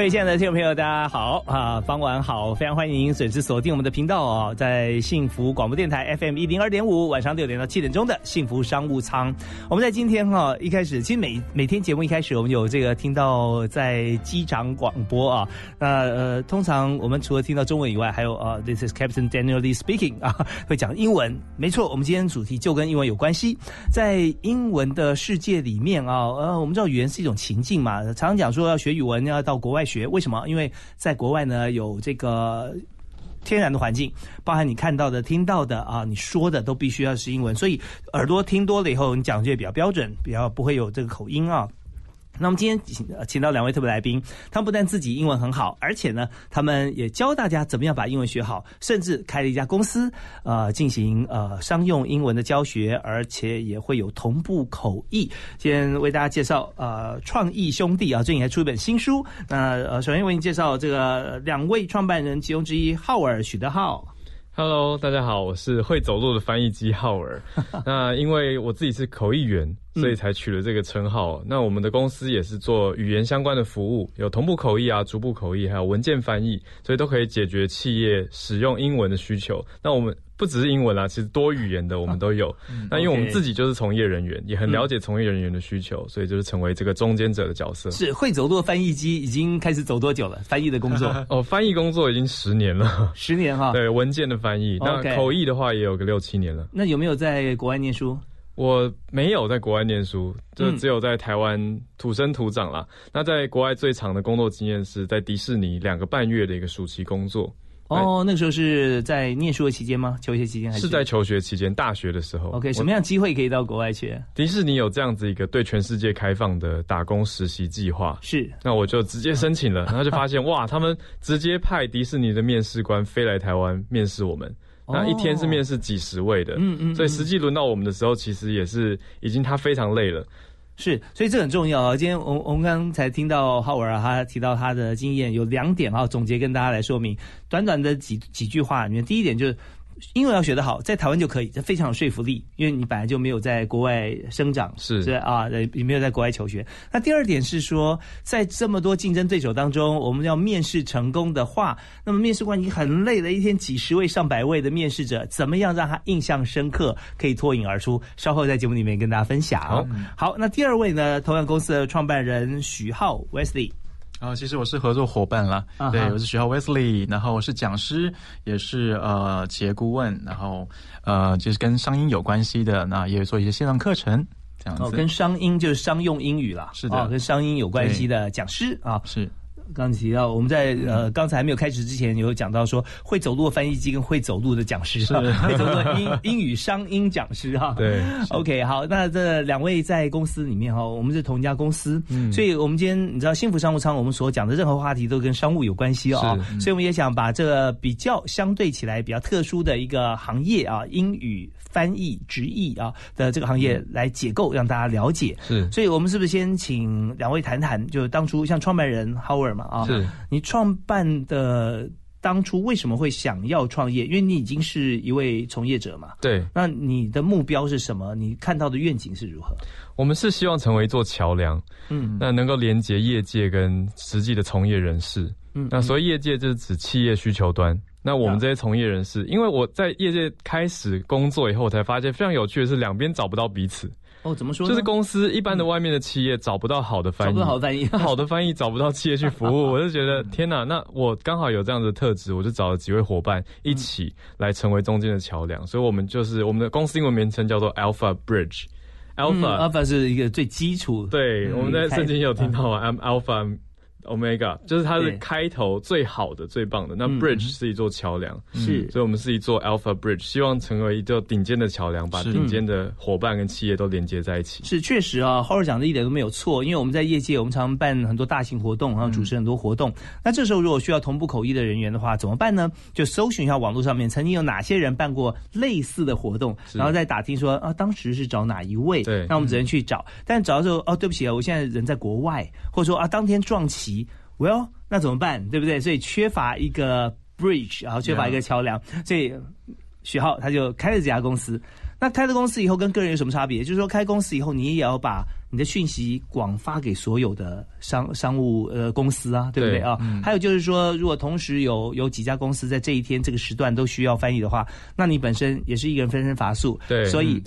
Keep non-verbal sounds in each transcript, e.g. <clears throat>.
各位亲爱的听众朋友，大家好啊！傍晚好，非常欢迎您准时锁定我们的频道哦，在幸福广播电台 FM 一零二点五，晚上六点到七点钟的幸福商务舱。我们在今天哈一开始，其实每每天节目一开始，我们有这个听到在机长广播啊。那呃，通常我们除了听到中文以外，还有呃，This is Captain Daniel Lee speaking 啊，<laughs> 会讲英文。没错，我们今天主题就跟英文有关系。在英文的世界里面啊，呃，我们知道语言是一种情境嘛，常常讲说要学语文要到国外。学为什么？因为在国外呢，有这个天然的环境，包含你看到的、听到的啊，你说的都必须要是英文，所以耳朵听多了以后，你讲就比较标准，比较不会有这个口音啊。那么今天请请到两位特别来宾，他们不但自己英文很好，而且呢，他们也教大家怎么样把英文学好，甚至开了一家公司，呃，进行呃商用英文的教学，而且也会有同步口译。今天为大家介绍呃创意兄弟啊，最近还出一本新书。那呃，首先为您介绍这个两位创办人其中之一浩尔许德浩。Hello，大家好，我是会走路的翻译机浩尔。<laughs> 那因为我自己是口译员。所以才取了这个称号。那我们的公司也是做语言相关的服务，有同步口译啊、逐步口译，还有文件翻译，所以都可以解决企业使用英文的需求。那我们不只是英文啦，其实多语言的我们都有。那因为我们自己就是从业人员，也很了解从业人员的需求，所以就是成为这个中间者的角色。是会走路的翻译机已经开始走多久了？翻译的工作 <laughs> 哦，翻译工作已经十年了，十年哈。对文件的翻译，那口译的话也有个六七年了。那有没有在国外念书？我没有在国外念书，就只有在台湾土生土长啦。那在国外最长的工作经验是在迪士尼两个半月的一个暑期工作。哦，那个时候是在念书的期间吗？求学期间还是？是在求学期间，大学的时候。OK，什么样机会可以到国外去？迪士尼有这样子一个对全世界开放的打工实习计划。是，那我就直接申请了，然后就发现哇，他们直接派迪士尼的面试官飞来台湾面试我们。那一天是面试几十位的，嗯嗯，所以实际轮到我们的时候，其实也是已经他非常累了，是，所以这很重要啊。今天我我们刚才听到浩文啊，他提到他的经验有两点啊，总结跟大家来说明，短短的几几句话里面，第一点就是。英文要学得好，在台湾就可以，这非常有说服力，因为你本来就没有在国外生长，是是啊，也没有在国外求学。那第二点是说，在这么多竞争对手当中，我们要面试成功的话，那么面试官已经很累了，一天几十位、上百位的面试者，怎么样让他印象深刻，可以脱颖而出？稍后在节目里面跟大家分享。好，那第二位呢，同样公司的创办人许浩 Wesley。啊，其实我是合作伙伴啦，对，我是学校 Wesley，然后我是讲师，也是呃企业顾问，然后呃就是跟商音有关系的，那也做一些线上课程这样子。跟商英就是商用英语啦，是的，跟商英有关系的讲师啊，是。刚提到我们在呃刚才没有开始之前有讲到说会走路的翻译机跟会走路的讲师，<laughs> 会走路的英英语商英讲师哈。对，OK 好，那这两位在公司里面哈，我们是同一家公司，所以我们今天你知道幸福商务舱我们所讲的任何话题都跟商务有关系啊，所以我们也想把这个比较相对起来比较特殊的一个行业啊，英语翻译直译啊的这个行业来解构，让大家了解。是，所以我们是不是先请两位谈谈，就当初像创办人 Howard。啊，是你创办的当初为什么会想要创业？因为你已经是一位从业者嘛。对，那你的目标是什么？你看到的愿景是如何？我们是希望成为一座桥梁，嗯，那能够连接业界跟实际的从业人士。嗯，那所以业界就是指企业需求端。那我们这些从业人士，因为我在业界开始工作以后，才发现非常有趣的是，两边找不到彼此。哦，怎么说？就是公司一般的外面的企业找不到好的翻译，找不到好翻译，<laughs> <laughs> 好的翻译找不到企业去服务，<laughs> 我就觉得天哪！那我刚好有这样的特质，我就找了几位伙伴一起来成为中间的桥梁。所以，我们就是我们的公司英文名称叫做 Alpha Bridge。Alpha Alpha 是一个最基础。对，我们在圣经有听到啊，I'm Alpha。Omega，就是它的开头最好的、最棒的。那 Bridge 是一座桥梁，是，所以我们是一座 Alpha Bridge，希望成为一座顶尖的桥梁，把顶尖的伙伴跟企业都连接在一起。是，确实啊，Howard 讲的一点都没有错，因为我们在业界，我们常办很多大型活动，然后主持很多活动。那这时候如果需要同步口译的人员的话，怎么办呢？就搜寻一下网络上面曾经有哪些人办过类似的活动，然后再打听说啊，当时是找哪一位？对，那我们只能去找。但找的时候，哦，对不起啊，我现在人在国外，或者说啊，当天撞期。Well，那怎么办？对不对？所以缺乏一个 bridge，然后缺乏一个桥梁，所以许浩他就开了这家公司。那开了公司以后跟个人有什么差别？就是说开公司以后，你也要把你的讯息广发给所有的商商务呃公司啊，对不对啊？还有就是说，如果同时有有几家公司在这一天这个时段都需要翻译的话，那你本身也是一个人分身乏术，对，所以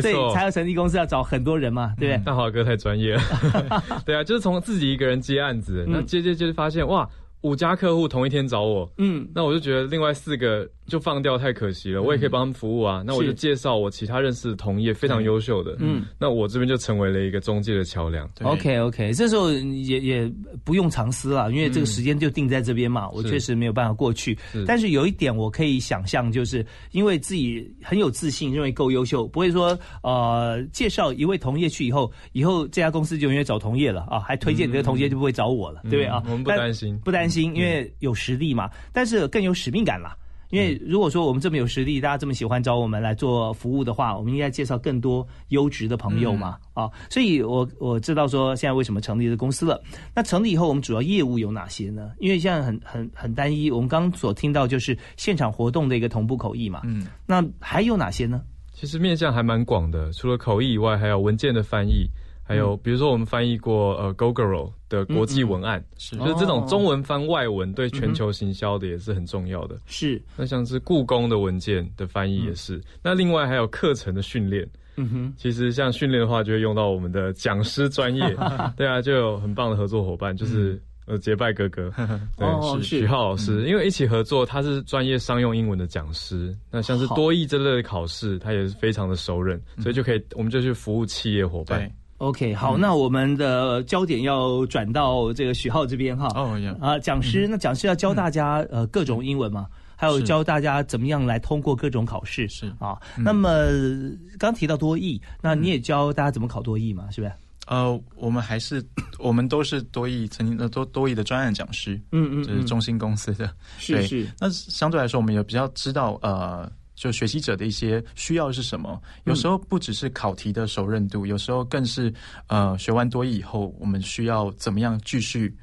所以才有成立公司要找很多人嘛，对不对？大华哥太专业了，<laughs> 对啊，就是从自己一个人接案子，那接接接就发现哇。五家客户同一天找我，嗯，那我就觉得另外四个就放掉太可惜了。我也可以帮他们服务啊，那我就介绍我其他认识的同业非常优秀的，嗯，那我这边就成为了一个中介的桥梁。OK OK，这时候也也不用藏私了，因为这个时间就定在这边嘛，我确实没有办法过去。但是有一点我可以想象，就是因为自己很有自信，认为够优秀，不会说呃介绍一位同业去以后，以后这家公司就永远找同业了啊，还推荐你的同业就不会找我了，对不对啊？我们不担心，不担。心，因为有实力嘛，但是更有使命感啦。因为如果说我们这么有实力，大家这么喜欢找我们来做服务的话，我们应该介绍更多优质的朋友嘛啊。所以我我知道说现在为什么成立这公司了。那成立以后，我们主要业务有哪些呢？因为现在很很很单一，我们刚所听到就是现场活动的一个同步口译嘛。嗯，那还有哪些呢？其实面向还蛮广的，除了口译以外，还有文件的翻译。还有，比如说我们翻译过呃 Gogoro 的国际文案，是。就是这种中文翻外文对全球行销的也是很重要的。是，那像是故宫的文件的翻译也是。那另外还有课程的训练，嗯哼，其实像训练的话，就会用到我们的讲师专业。<laughs> 对啊，就有很棒的合作伙伴，就是呃结拜哥哥，<laughs> 对，是。徐浩老师，因为一起合作，他是专业商用英文的讲师。那像是多益这类的考试，他也是非常的熟稔，所以就可以，我们就去服务企业伙伴。OK，好，那我们的焦点要转到这个许浩这边哈。哦，啊，讲师，那讲师要教大家呃各种英文嘛，还有教大家怎么样来通过各种考试。是啊，那么刚提到多义，那你也教大家怎么考多义嘛，是不是？呃，我们还是 <clears throat> 我们都是多义曾经的多多义的专案讲师。嗯嗯，就是中兴公司的。是是，那相对来说，我们也比较知道呃。就学习者的一些需要是什么？有时候不只是考题的熟认度，有时候更是呃学完多义以后，我们需要怎么样继续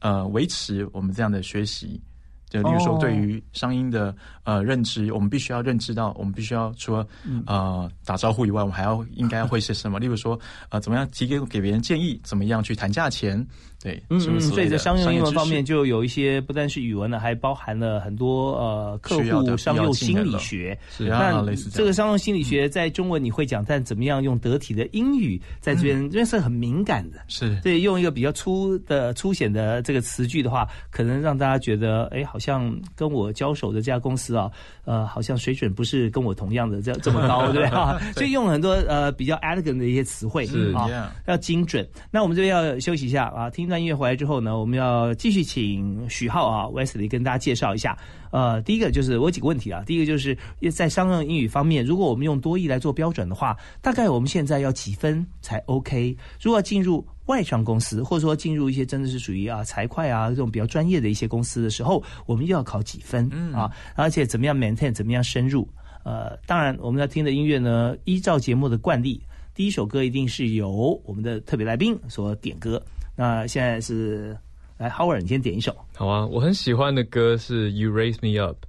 呃维持我们这样的学习？就例如说，对于商音的呃认知，我们必须要认知到，我们必须要除了呃打招呼以外，我们还要应该会些什么？<laughs> 例如说，呃，怎么样提给给别人建议？怎么样去谈价钱？对，嗯嗯，所以在商用英文方面，就有一些不但是语文的，还包含了很多呃客户商用心理学。是那这个商用心理学在中文你会讲，但怎么样用得体的英语在这边，因为是很敏感的。是对，用一个比较粗的粗显的这个词句的话，可能让大家觉得，哎，好像跟我交手的这家公司啊，呃，好像水准不是跟我同样的这这么高，对？<laughs> <laughs> 所以用很多呃比较 elegant 的一些词汇啊，要精准。那我们这边要休息一下啊，听。段音乐回来之后呢，我们要继续请许浩啊，Wesley 跟大家介绍一下。呃，第一个就是我有几个问题啊，第一个就是在商用英语方面，如果我们用多义来做标准的话，大概我们现在要几分才 OK？如果要进入外商公司，或者说进入一些真的是属于啊财会啊这种比较专业的一些公司的时候，我们又要考几分啊？而且怎么样 maintain，怎么样深入？呃，当然我们要听的音乐呢，依照节目的惯例，第一首歌一定是由我们的特别来宾所点歌。那现在是来 Howard，你先点一首。好啊，我很喜欢的歌是 You Raise Me Up。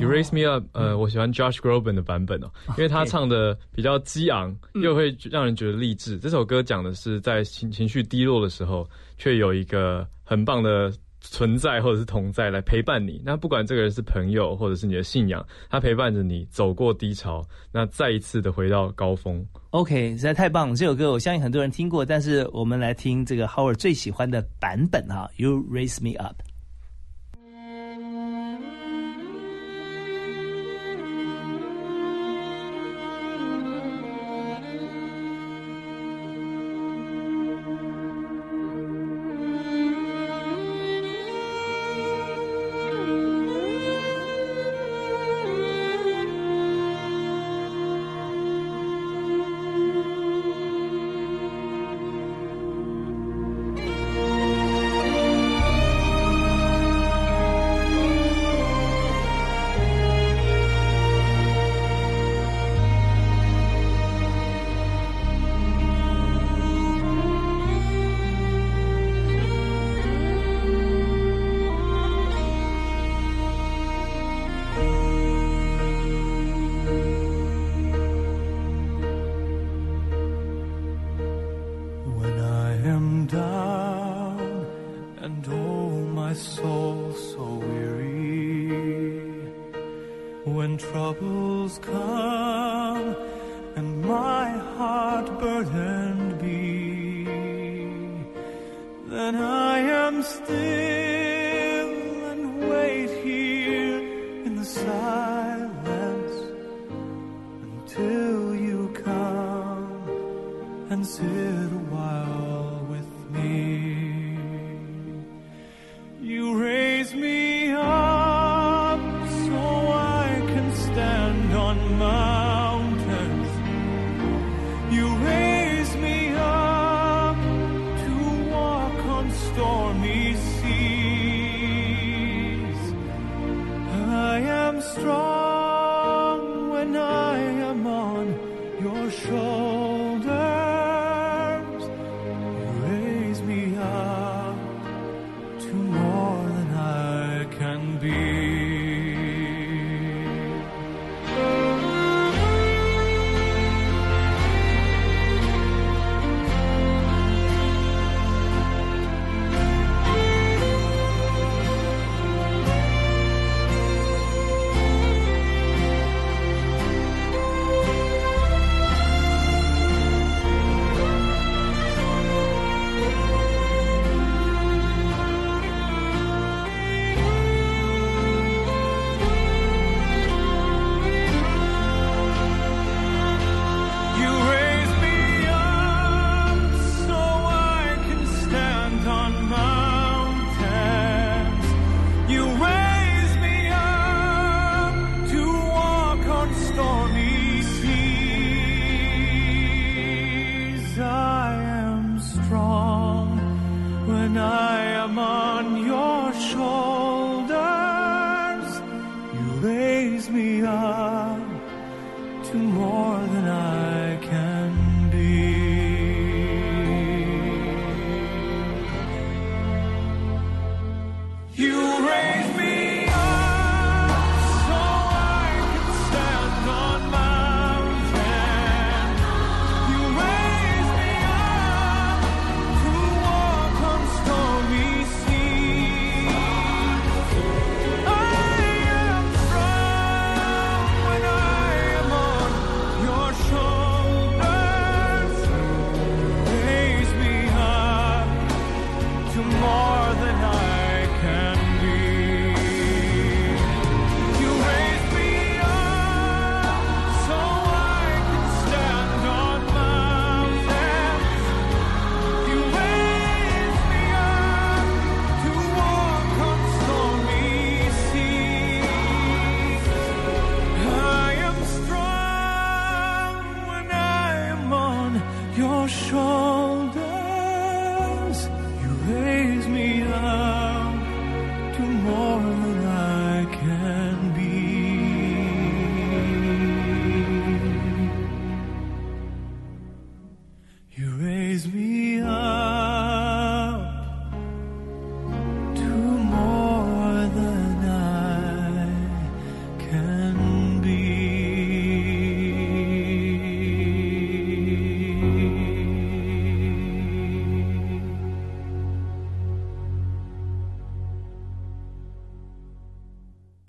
You Raise Me Up，呃，我喜欢 Josh Groban 的版本哦，因为他唱的比较激昂，又会让人觉得励志。这首歌讲的是在情情绪低落的时候，却有一个很棒的。存在或者是同在来陪伴你，那不管这个人是朋友或者是你的信仰，他陪伴着你走过低潮，那再一次的回到高峰。OK，实在太棒了！这首歌我相信很多人听过，但是我们来听这个 Howard 最喜欢的版本啊，You Raise Me Up。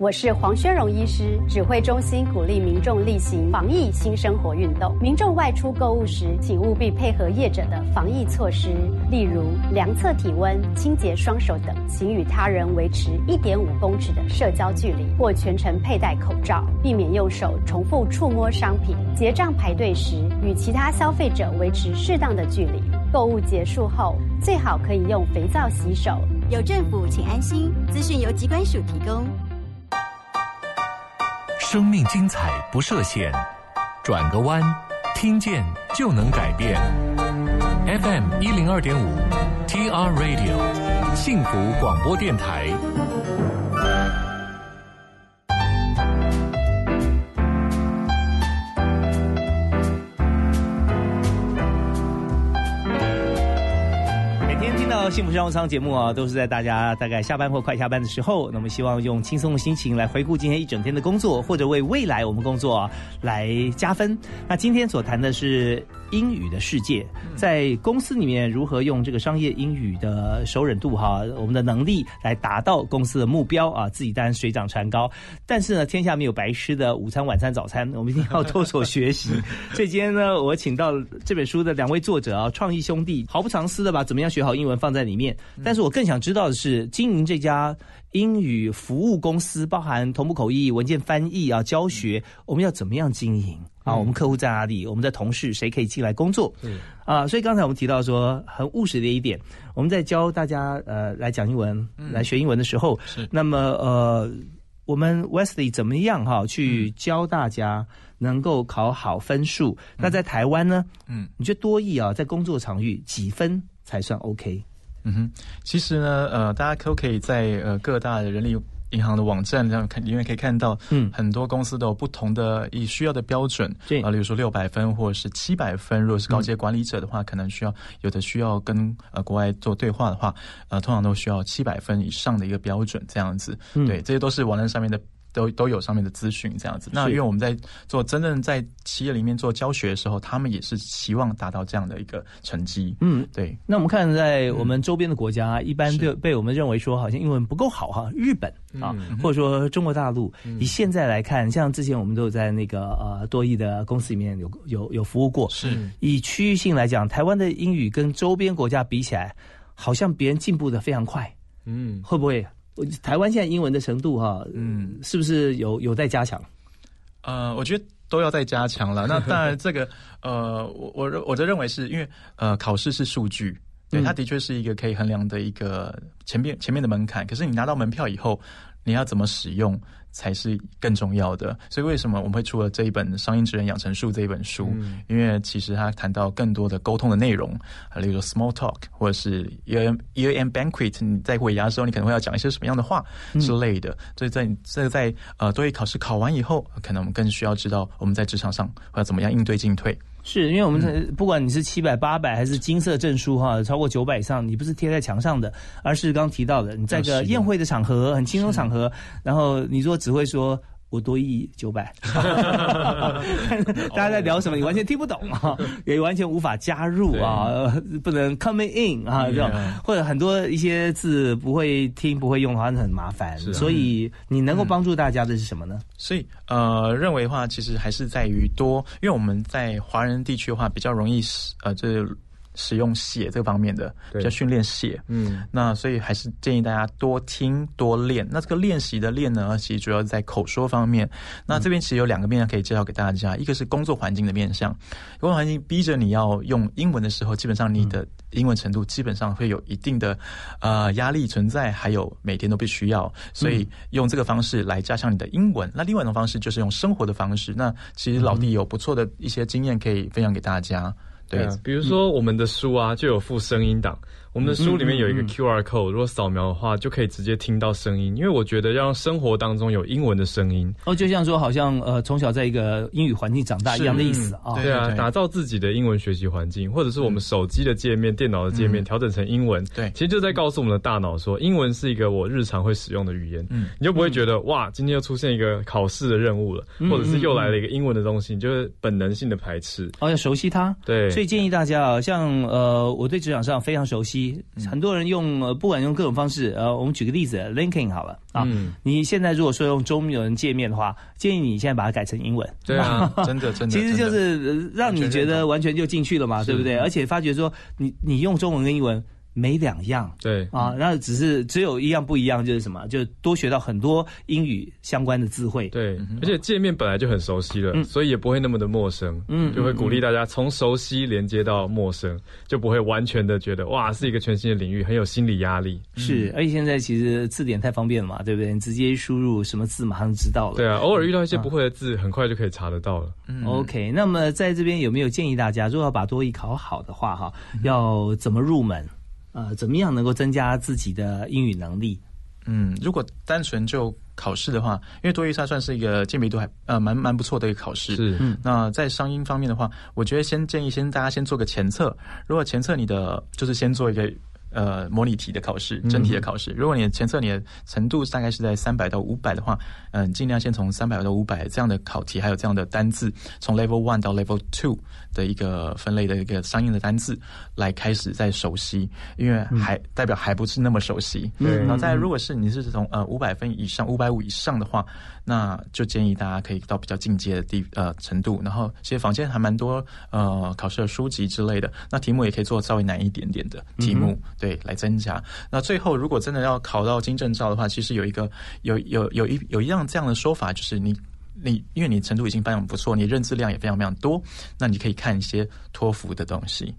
我是黄宣荣医师，指挥中心鼓励民众例行防疫新生活运动。民众外出购物时，请务必配合业者的防疫措施，例如量测体温、清洁双手等，请与他人维持一点五公尺的社交距离，或全程佩戴口罩，避免用手重复触摸商品。结账排队时，与其他消费者维持适当的距离。购物结束后，最好可以用肥皂洗手。有政府，请安心。资讯由机关署提供。生命精彩不设限，转个弯，听见就能改变。FM 一零二点五，TR Radio，幸福广播电台。幸福商务舱节目啊，都是在大家大概下班或快下班的时候，那么希望用轻松的心情来回顾今天一整天的工作，或者为未来我们工作来加分。那今天所谈的是英语的世界，在公司里面如何用这个商业英语的熟稔度哈，我们的能力来达到公司的目标啊，自己当然水涨船高。但是呢，天下没有白吃的，午餐、晚餐、早餐，我们一定要多所学习。所以今天呢，我请到这本书的两位作者啊，创意兄弟毫不藏私的把怎么样学好英文放在里面。但是我更想知道的是，经营这家英语服务公司，包含同步口译、文件翻译啊、教学，我们要怎么样经营啊？我们客户在哪里？我们的同事谁可以进来工作？嗯啊，所以刚才我们提到说，很务实的一点，我们在教大家呃来讲英文、来学英文的时候，是那么呃，我们 Wesley 怎么样哈去教大家能够考好分数？那在台湾呢？嗯，你觉得多益啊，在工作场域几分才算 OK？嗯哼，其实呢，呃，大家都可以在呃各大的人力银行的网站上看，里面可以看到，嗯。很多公司都有不同的以需要的标准，对。啊，例如说六百分或者是七百分，如果是高阶管理者的话，可能需要有的需要跟呃国外做对话的话，呃，通常都需要七百分以上的一个标准这样子，嗯。对，这些都是网站上面的。都都有上面的资讯这样子。那因为我们在做真正在企业里面做教学的时候，他们也是希望达到这样的一个成绩。嗯，对，那我们看在我们周边的国家，一般就被我们认为说好像英文不够好哈，日本啊，或者说中国大陆，以现在来看，像之前我们都有在那个呃多益的公司里面有有有服务过，是。以区域性来讲，台湾的英语跟周边国家比起来，好像别人进步的非常快，嗯，会不会？台湾现在英文的程度哈，嗯，是不是有有待加强？呃，我觉得都要再加强了。<laughs> 那当然，这个呃，我我我的认为是因为呃，考试是数据，对，它的确是一个可以衡量的一个前面前面的门槛。可是你拿到门票以后，你要怎么使用才是更重要的。所以为什么我们会出了这一本《商业职人养成术》这一本书？因为其实它谈到更多的沟通的内容，啊，例如说 small talk，或者是 year year end banquet，你在尾牙的时候，你可能会要讲一些什么样的话之类的。所以在这个在呃多语考试考完以后，可能我们更需要知道我们在职场上要怎么样应对进退。是因为我们这不管你是七百、八百还是金色证书哈，超过九百以上，你不是贴在墙上的，而是刚提到的，你在个宴会的场合、很轻松场合，然后你如果只会说。我多亿九百，<laughs> <laughs> 大家在聊什么？你完全听不懂啊，也完全无法加入啊，不能 coming in 啊，这种或者很多一些字不会听、不会用的话，很麻烦。所以你能够帮助大家的是什么呢？所以呃，认为的话，其实还是在于多，因为我们在华人地区的话，比较容易呃，这。使用写这个方面的，比较训练写，嗯，那所以还是建议大家多听多练。那这个练习的练呢，其实主要在口说方面。那这边其实有两个面向可以介绍给大家，一个是工作环境的面向，工作环境逼着你要用英文的时候，基本上你的英文程度基本上会有一定的呃压力存在，还有每天都必须要，所以用这个方式来加强你的英文。那另外一种方式就是用生活的方式。那其实老弟有不错的一些经验可以分享给大家。对啊，比如说我们的书啊，就有附声音档。我们的书里面有一个 QR code，如果扫描的话，就可以直接听到声音。因为我觉得要让生活当中有英文的声音。哦，就像说，好像呃，从小在一个英语环境长大一样的意思啊。对啊，打造自己的英文学习环境，或者是我们手机的界面、电脑的界面调整成英文。对，其实就在告诉我们的大脑说，英文是一个我日常会使用的语言。嗯，你就不会觉得哇，今天又出现一个考试的任务了，或者是又来了一个英文的东西，你就是本能性的排斥。哦，要熟悉它。对，所以建议大家啊，像呃，我对职场上非常熟悉，很多人。用呃，不管用各种方式，呃，我们举个例子，LinkedIn 好了啊。你现在如果说用中文界面的话，建议你现在把它改成英文。对啊，<laughs> 真的真的，其实就是让你觉得完全就进去了嘛，对不对？而且发觉说，你你用中文跟英文。没两样，对啊，那只是只有一样不一样，就是什么，就多学到很多英语相关的智慧。对，而且界面本来就很熟悉了，所以也不会那么的陌生。嗯，就会鼓励大家从熟悉连接到陌生，就不会完全的觉得哇是一个全新的领域，很有心理压力。是，而且现在其实字典太方便了嘛，对不对？你直接输入什么字，马上就知道了。对啊，偶尔遇到一些不会的字，很快就可以查得到了。OK，那么在这边有没有建议大家，如果要把多益考好的话，哈，要怎么入门？呃，怎么样能够增加自己的英语能力？嗯，如果单纯就考试的话，因为多益它算是一个鉴别度还呃蛮蛮不错的一个考试。是，嗯，那在商英方面的话，我觉得先建议先大家先做个前测。如果前测你的就是先做一个呃模拟题的考试，真题的考试。如果你的前测你的程度大概是在三百到五百的话，嗯，尽量先从三百到五百这样的考题，还有这样的单字，从 Level One 到 Level Two 的一个分类的一个相应的单字来开始在熟悉，因为还代表还不是那么熟悉。嗯然后再如果是你是从呃五百分以上、五百五以上的话，那就建议大家可以到比较进阶的地呃程度。然后其实房间还蛮多呃考试的书籍之类的，那题目也可以做稍微难一点点的题目，对，来增加。那最后如果真的要考到金证照的话，其实有一个有有有一有一样这样的说法，就是你。你因为你程度已经非常不错，你认知量也非常非常多，那你可以看一些托福的东西。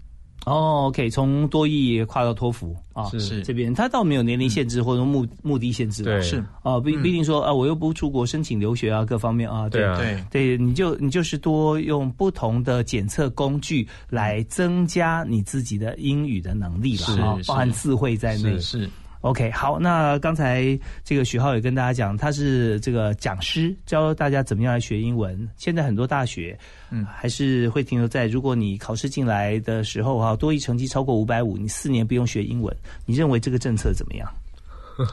哦，OK，从多益跨到托福啊，是。是。这边他倒没有年龄限制或者说目目的限制，对。是。哦，不不一定说啊，我又不出国申请留学啊，各方面啊，对啊对。对，你就你就是多用不同的检测工具来增加你自己的英语的能力了是包含词汇在内。是 OK，好，那刚才这个许浩也跟大家讲，他是这个讲师，教大家怎么样来学英文。现在很多大学，嗯还是会停留在如果你考试进来的时候哈，多一成绩超过五百五，你四年不用学英文，你认为这个政策怎么样？<laughs>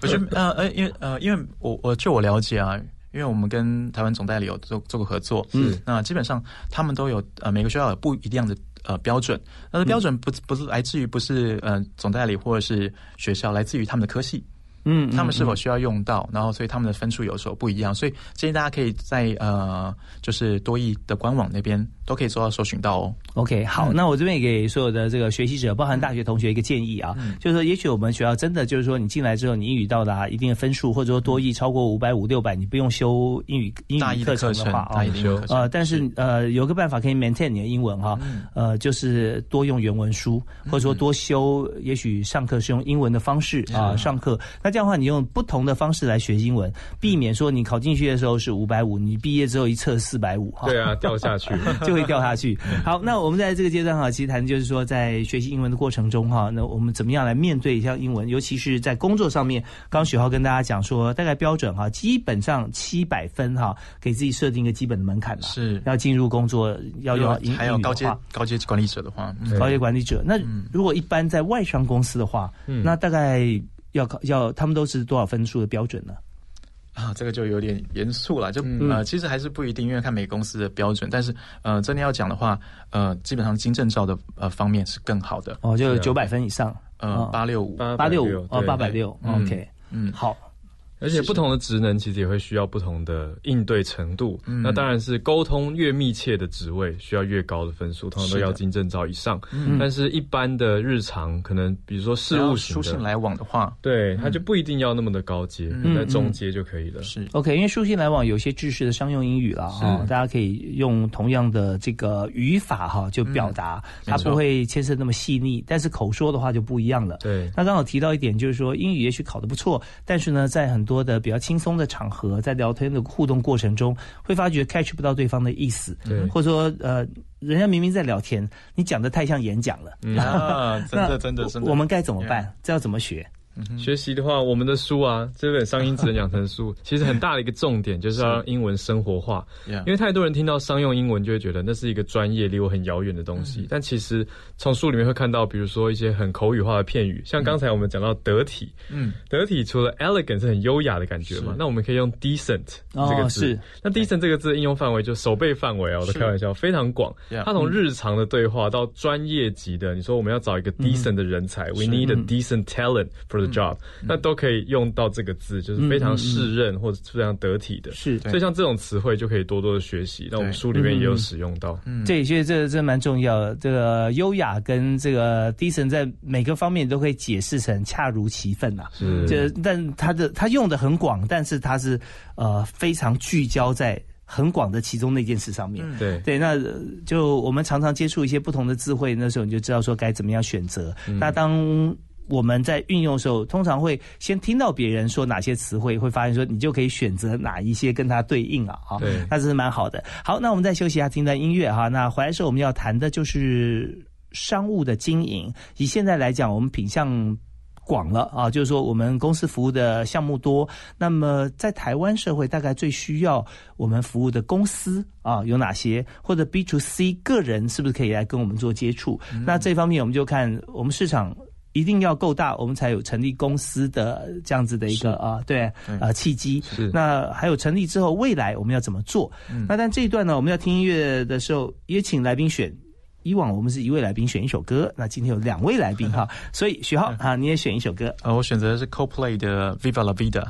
我觉得呃呃，因为呃，因为我我据我了解啊，因为我们跟台湾总代理有做做过合作，嗯，那基本上他们都有呃每个学校有不一样的呃标准，那个标准不不是来自于不是呃总代理或者是学校，来自于他们的科系。嗯，他们是否需要用到，然后所以他们的分数有时候不一样，所以建议大家可以在呃，就是多益的官网那边都可以做到搜寻到哦。OK，好，那我这边也给所有的这个学习者，包含大学同学一个建议啊，就是说，也许我们学校真的就是说，你进来之后，你英语到达一定的分数，或者说多益超过五百五六百，你不用修英语英语课程，的话啊呃，但是呃，有个办法可以 maintain 你的英文哈，呃，就是多用原文书，或者说多修，也许上课是用英文的方式啊上课。那这样的话，你用不同的方式来学英文，避免说你考进去的时候是五百五，你毕业之后一测四百五哈。对啊，掉下去。就 <laughs> 会掉下去。<laughs> 好，那我们在这个阶段哈，其实谈就是说，在学习英文的过程中哈，那我们怎么样来面对像英文，尤其是在工作上面。刚刚许浩跟大家讲说，大概标准哈，基本上七百分哈，给自己设定一个基本的门槛了。是要进入工作要用英还有高阶高阶管理者的话，嗯高阶管理者。那如果一般在外商公司的话，那大概要考要他们都是多少分数的标准呢？啊，这个就有点严肃了，就、嗯。呃，其实还是不一定，因为看每公司的标准。但是呃，真的要讲的话，呃，基本上金证照的呃方面是更好的，哦，就九百分以上，呃哦，八六五，八六五哦，对。八百六嗯，OK，嗯。好。而且不同的职能其实也会需要不同的应对程度。那当然是沟通越密切的职位，需要越高的分数，通常都要金证照以上。但是一般的日常，可能比如说事务型信来往的话，对，它就不一定要那么的高阶，在中阶就可以了。是。OK，因为书信来往有些制式的商用英语啦，啊、大家可以用同样的这个语法哈，就表达，它不会牵涉那么细腻。但是口说的话就不一样了。对，那刚好提到一点，就是说英语也许考得不错，但是呢，在很多的比较轻松的场合，在聊天的互动过程中，会发觉 catch 不到对方的意思，对或者说呃，人家明明在聊天，你讲的太像演讲了。啊，真的 <laughs> 真的真的，我们该怎么办？这要怎么学？学习的话，我们的书啊，这本《商英职能养成书》，<laughs> 其实很大的一个重点就是要让英文生活化。因为太多人听到商用英文就会觉得那是一个专业、离我很遥远的东西，但其实从书里面会看到，比如说一些很口语化的片语，像刚才我们讲到得体，嗯，得体除了 elegant 是很优雅的感觉嘛，那我们可以用 decent 哦这个字。是。那 decent 这个字的应用范围就手背范围啊，我都开玩笑，非常广。它从日常的对话到专业级的，你说我们要找一个 decent 的人才、w e need a decent talent for the job，、那都可以用到这个字，就是非常适任或者非常得体的。是所以像这种词汇就可以多多的学习。那我们书里面也有使用到。嗯对，所以这这蛮重要的。这个优雅跟这个低沉，在每个方面都可以解释成恰如其分呐、是这但它的它用的很广，但是它是呃非常聚焦在很广的其中那件事上面。对对，那呃就我们常常接触一些不同的智慧，那时候你就知道说该怎么样选择。那当我们在运用的时候，通常会先听到别人说哪些词汇，会发现说你就可以选择哪一些跟它对应啊，啊，对那这是蛮好的。好，那我们再休息一下，听段音乐哈。那回来的时候我们要谈的就是商务的经营。以现在来讲，我们品相广了啊，就是说我们公司服务的项目多。那么在台湾社会，大概最需要我们服务的公司啊有哪些？或者 B to C 个人是不是可以来跟我们做接触？那这方面我们就看我们市场。一定要够大，我们才有成立公司的这样子的一个啊，对啊契机。是那还有成立之后，未来我们要怎么做？那但这一段呢，我们要听音乐的时候，也请来宾选。以往我们是一位来宾选一首歌，那今天有两位来宾哈，<laughs> 所以许浩啊，你也选一首歌。呃，我选择的是 Coldplay 的 Viva La Vida。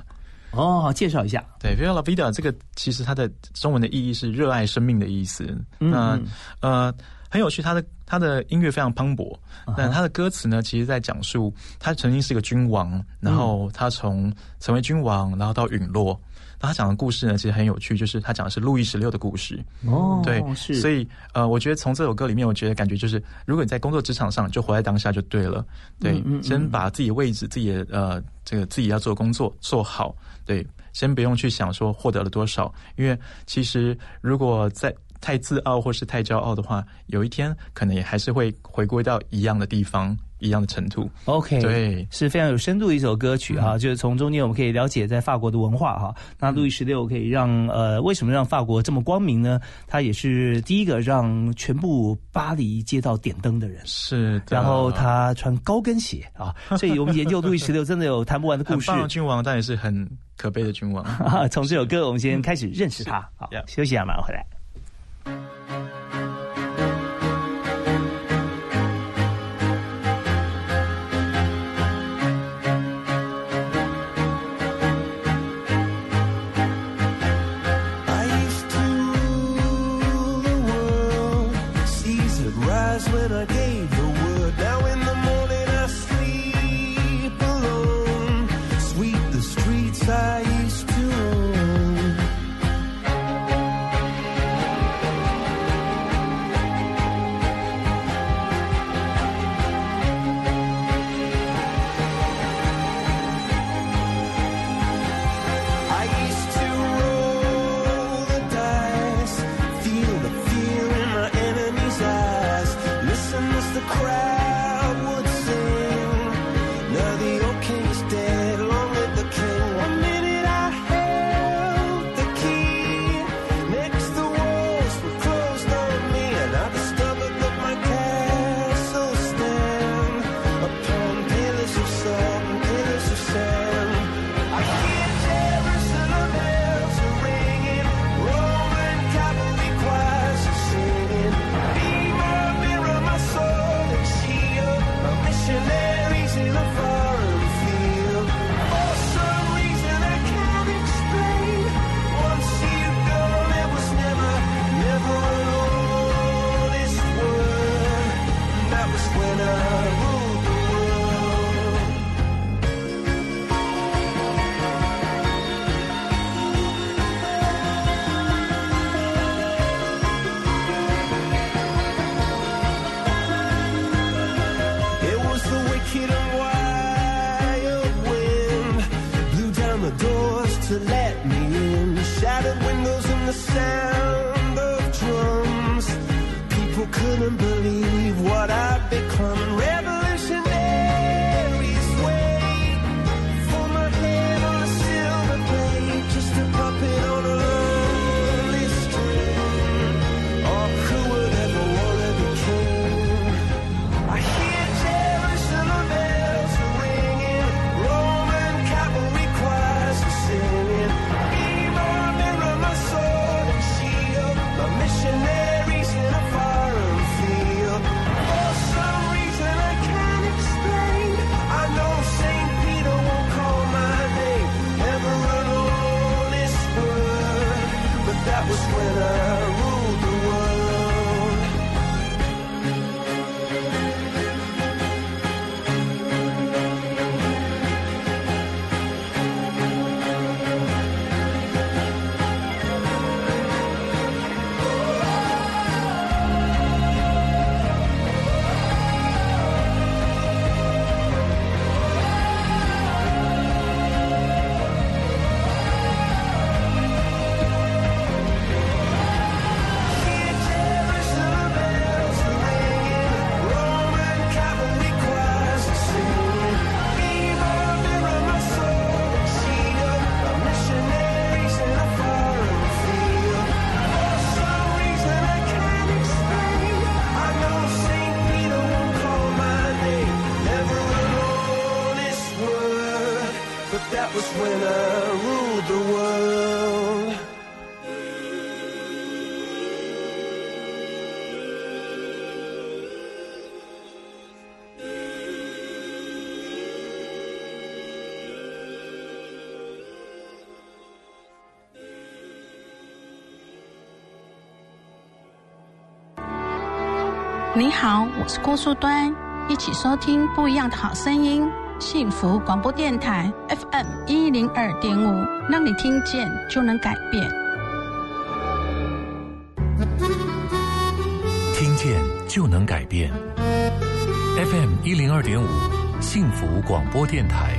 哦，介绍一下。对，Viva La Vida 这个其实它的中文的意义是热爱生命的意思。那呃很有趣，他的他的音乐非常磅礴，但他的歌词呢，其实在讲述他曾经是个君王，然后他从成为君王，然后到陨落。那他讲的故事呢，其实很有趣，就是他讲的是路易十六的故事。哦，对，所以呃，我觉得从这首歌里面，我觉得感觉就是，如果你在工作职场上，就活在当下就对了。对，先把自己的位置、自己的呃这个自己要做的工作做好。对，先不用去想说获得了多少，因为其实如果在太自傲或是太骄傲的话，有一天可能也还是会回归到一样的地方。一样的程度，OK，对，是非常有深度的一首歌曲哈，就是从中间我们可以了解在法国的文化哈。那路易十六可以让呃，为什么让法国这么光明呢？他也是第一个让全部巴黎街道点灯的人，是的。然后他穿高跟鞋啊，所以我们研究路易十六真的有谈不完的故事。很棒的君王，但也是很可悲的君王。<laughs> 从这首歌，我们先开始认识他。好，休息一下，马上回来。你好，我是郭淑端，一起收听不一样的好声音，幸福广播电台 FM 一零二点五，让你听见就能改变。听见就能改变。FM 一零二点五，幸福广播电台。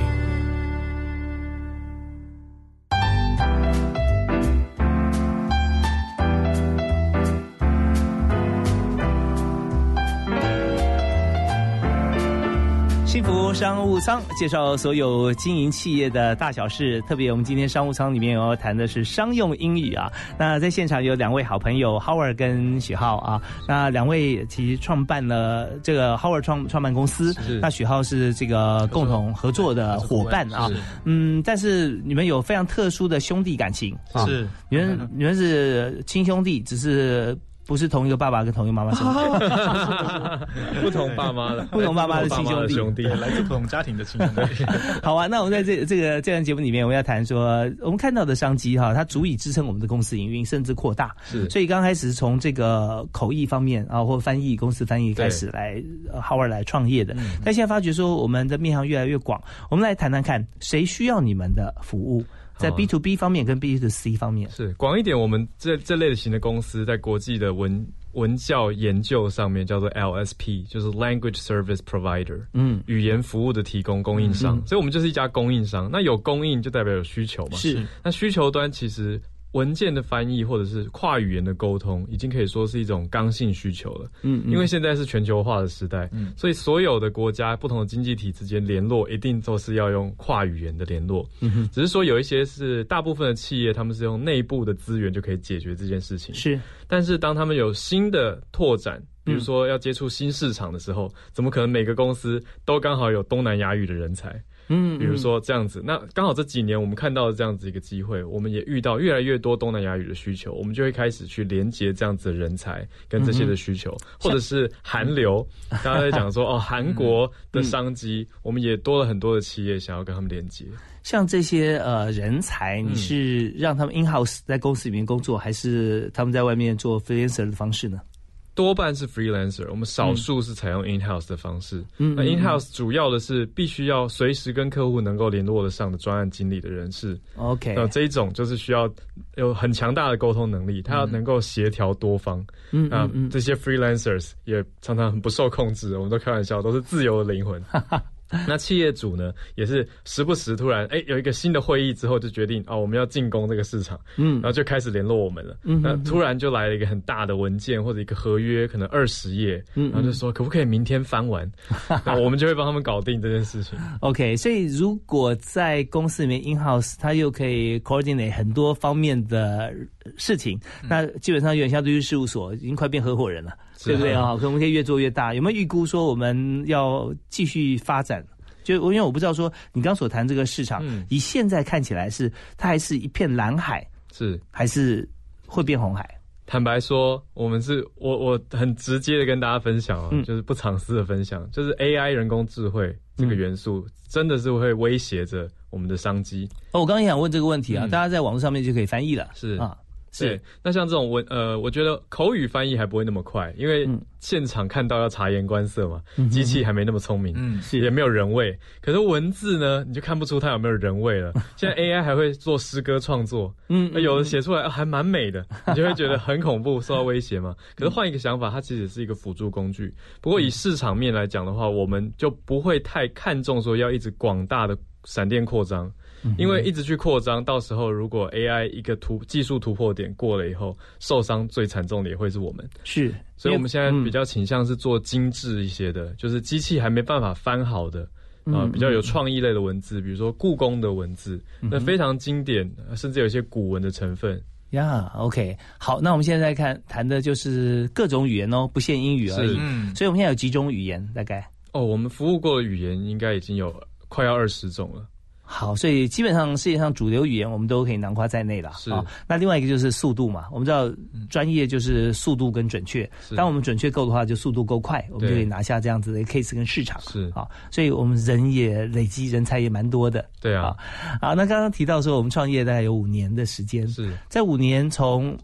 舱介绍所有经营企业的大小事，特别我们今天商务舱里面要谈的是商用英语啊。那在现场有两位好朋友 Howard 跟许浩啊，那两位其实创办了这个 Howard 创创办公司，那许浩是这个共同合作的伙伴啊。嗯，但是你们有非常特殊的兄弟感情啊，是你们你们是亲兄弟，只是。不是同一个爸爸跟同一个妈妈生的，<laughs> 不同爸妈的，<laughs> 不同爸妈的亲兄弟，兄弟来自不同家庭的亲兄弟。<laughs> 好啊，那我们在这这个这档节目里面，我们要谈说，我们看到的商机哈，它足以支撑我们的公司营运，甚至扩大。是，所以刚开始从这个口译方面啊，或翻译公司翻译开始来，Howard 来创业的。但现在发觉说，我们的面向越来越广，我们来谈谈看，谁需要你们的服务？在 B to B 方面跟 B to C 方面是广一点，我们这这类型的公司在国际的文文教研究上面叫做 LSP，就是 Language Service Provider，嗯，语言服务的提供供应商，所以我们就是一家供应商。那有供应就代表有需求嘛？是。那需求端其实。文件的翻译或者是跨语言的沟通，已经可以说是一种刚性需求了。嗯，因为现在是全球化的时代，嗯，所以所有的国家、不同的经济体之间联络，一定都是要用跨语言的联络。嗯哼，只是说有一些是大部分的企业，他们是用内部的资源就可以解决这件事情。是，但是当他们有新的拓展，比如说要接触新市场的时候，怎么可能每个公司都刚好有东南亚语的人才？嗯，比如说这样子，那刚好这几年我们看到这样子一个机会，我们也遇到越来越多东南亚语的需求，我们就会开始去连接这样子的人才跟这些的需求，或者是韩流，大家在讲说哦，韩国的商机，我们也多了很多的企业想要跟他们连接。像这些呃人才，你是让他们 in house 在公司里面工作，还是他们在外面做 freelancer 的方式呢？多半是 freelancer，我们少数是采用 in house 的方式。嗯，那 in house 主要的是必须要随时跟客户能够联络得上的专案经理的人士。OK，那这一种就是需要有很强大的沟通能力，他要能够协调多方。嗯啊，这些 freelancers 也常常很不受控制，我们都开玩笑，都是自由的灵魂。<laughs> <laughs> 那企业主呢，也是时不时突然哎有一个新的会议之后，就决定哦我们要进攻这个市场，嗯，然后就开始联络我们了。嗯，那突然就来了一个很大的文件或者一个合约，可能二十页，嗯，然后就说可不可以明天翻完？<laughs> 那我们就会帮他们搞定这件事情。OK，所以如果在公司里面 in house，他又可以 coordinate 很多方面的事情，那基本上有点像律师事务所，已经快变合伙人了。对不对啊？<laughs> 可我们可以越做越大。有没有预估说我们要继续发展？就因为我不知道说你刚所谈这个市场，以现在看起来是它还是一片蓝海，是还是会变红海？坦白说，我们是我我很直接的跟大家分享啊，就是不藏私的分享，就是 AI 人工智慧这个元素真的是会威胁着我们的商机。哦，我刚刚也想问这个问题啊，大家在网络上面就可以翻译了，是啊。是，那像这种文呃，我觉得口语翻译还不会那么快，因为现场看到要察言观色嘛，机器还没那么聪明，嗯，也没有人味。可是文字呢，你就看不出它有没有人味了。<laughs> 现在 AI 还会做诗歌创作，嗯，有的写出来还蛮美的，你就会觉得很恐怖，受到威胁嘛。可是换一个想法，它其实是一个辅助工具。不过以市场面来讲的话，我们就不会太看重说要一直广大的闪电扩张。因为一直去扩张，到时候如果 AI 一个突技术突破点过了以后，受伤最惨重的也会是我们。是，所以我们现在比较倾向是做精致一些的，就是机器还没办法翻好的啊，比较有创意类的文字，比如说故宫的文字，那非常经典，甚至有一些古文的成分。呀，OK，好，那我们现在看谈的就是各种语言哦，不限英语而已。所以我们现在有几种语言，大概？哦，我们服务过的语言应该已经有快要二十种了。好，所以基本上世界上主流语言我们都可以囊括在内了是啊。那另外一个就是速度嘛，我们知道专业就是速度跟准确，当我们准确够的话，就速度够快，我们就可以拿下这样子的 case 跟市场。是啊，所以我们人也累积人才也蛮多的。对啊，啊，那刚刚提到说我们创业大概有五年的时间，是在五年从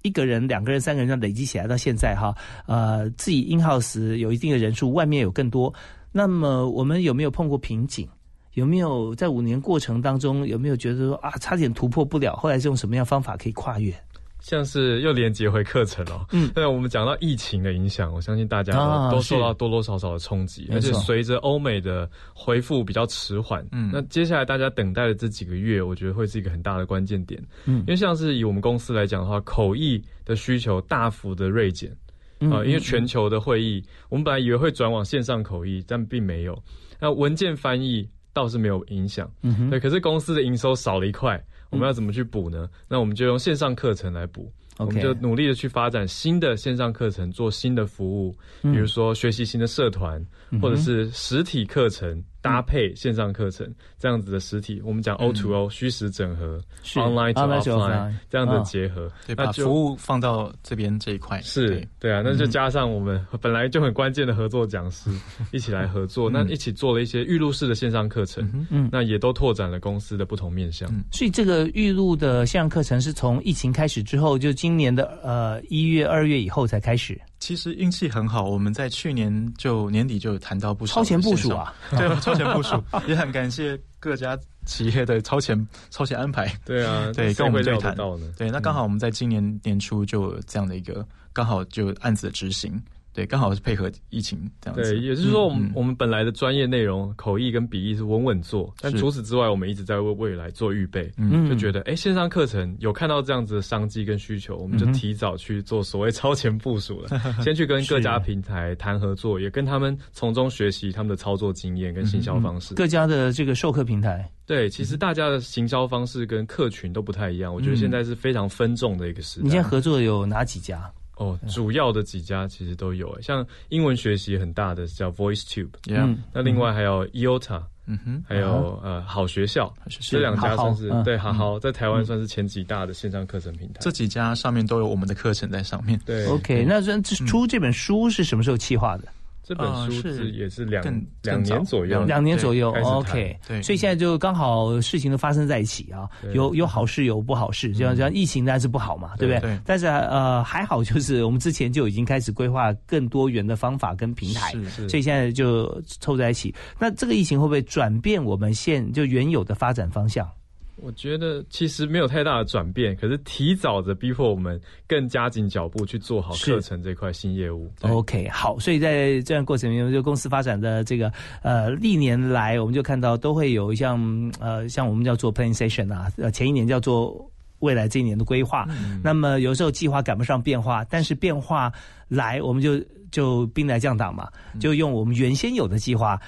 一个人、两个人、三个人这样累积起来到现在哈，呃，自己 in house 有一定的人数，外面有更多。那么我们有没有碰过瓶颈？有没有在五年过程当中有没有觉得说啊，差点突破不了？后来是用什么样方法可以跨越？像是又连接回课程哦，嗯。对，我们讲到疫情的影响，我相信大家啊都都受到多多少少的冲击，而且随着欧美的恢复比较迟缓，嗯。那接下来大家等待的这几个月，我觉得会是一个很大的关键点，嗯。因为像是以我们公司来讲的话，口译的需求大幅的锐减，嗯啊，因为全球的会议，我们本来以为会转往线上口译，但并没有，那文件翻译倒是没有影响，嗯对，可是公司的营收少了一块，我们要怎么去补呢？那我们就用线上课程来补。我们就努力的去发展新的线上课程，做新的服务，嗯。比如说学习新的社团，或者是实体课程搭配线上课程这样子的实体。我们讲 O to O 虚实整合，online to offline 这样的嗯。结合，对，那就把服务放到这边这一块。是对。对啊，那就加上我们 <laughs> 本来就很关键的合作讲师 <laughs> 一起来合作，那一起做了一些预录式的线上课程，嗯那也都拓展了公司的不同面向。所以这个预录的线上课程是从疫情开始之后，就今年的呃一月、二月以后才开始，其实运气很好，我们在去年就年底就有谈到不少超前部署啊，对，超前部署，<laughs> 也很感谢各家企业的超前超前安排。对啊，对，跟我们对谈？对，那刚好我们在今年年初就有这样的一个刚好就案子的执行，对，刚好是配合疫情这样子。对，也就是说，我们、嗯我们本来的专业内容口译跟笔译是稳稳做，但除此之外，我们一直在为未来做预备。嗯就觉得，哎、线上课程有看到这样子的商机跟需求，我们就提早去做所谓超前部署了，<laughs> 先去跟各家平台谈合作，也跟他们从中学习他们的操作经验跟行销方式。各家的这个授课平台，对，其实大家的行销方式跟客群都不太一样，我觉得现在是非常分众的一个时代。你现在合作有哪几家？哦，主要的几家其实都有，诶像英文学习很大的叫 VoiceTube，，Yeah，嗯。那另外还有 EOTA，嗯哼，还有呃好学校，这两家算是好好嗯。对好好在台湾算是前几大的线上课程平台。这几家上面都有我们的课程在上面。对。OK，那这这出这本书是什么时候企划的？这本书呃是是也是两更两年左右，两年左右，OK，对。所以现在就刚好事情都发生在一起啊，有有好事有不好事，就像这样疫情当然是不好嘛，对不对？对。但是呃还好，就是我们之前就已经开始规划更多元的方法跟平台，是是。所以现在就凑在一起。那这个疫情会不会转变我们现就原有的发展方向？我觉得其实没有太大的转变，可是提早的逼迫我们更加紧脚步去做好是课程这块新业务。OK，好，所以在这样过程里面，就公司发展的这个呃历年来，我们就看到都会有像呃像我们叫做 plan session 啊，呃前一年叫做未来这一年的规划。那么有时候计划赶不上变化，但是变化来，我们就就兵来将挡嘛，就用我们原先有的计划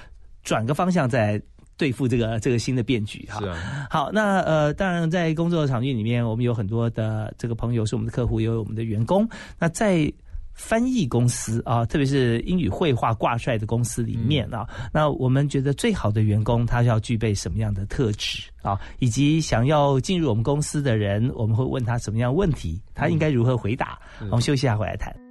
转个方向再。对付这个这个新的变局哈是，啊，好，那呃，当然在工作场域里面，我们有很多的这个朋友是我们的客户，也有我们的员工。那在翻译公司啊，特别是英语绘画挂帅的公司里面啊，那我们觉得最好的员工他要具备什么样的特质啊？以及想要进入我们公司的人，我们会问他什么样问题，他应该如何回答？我们休息一下回来谈。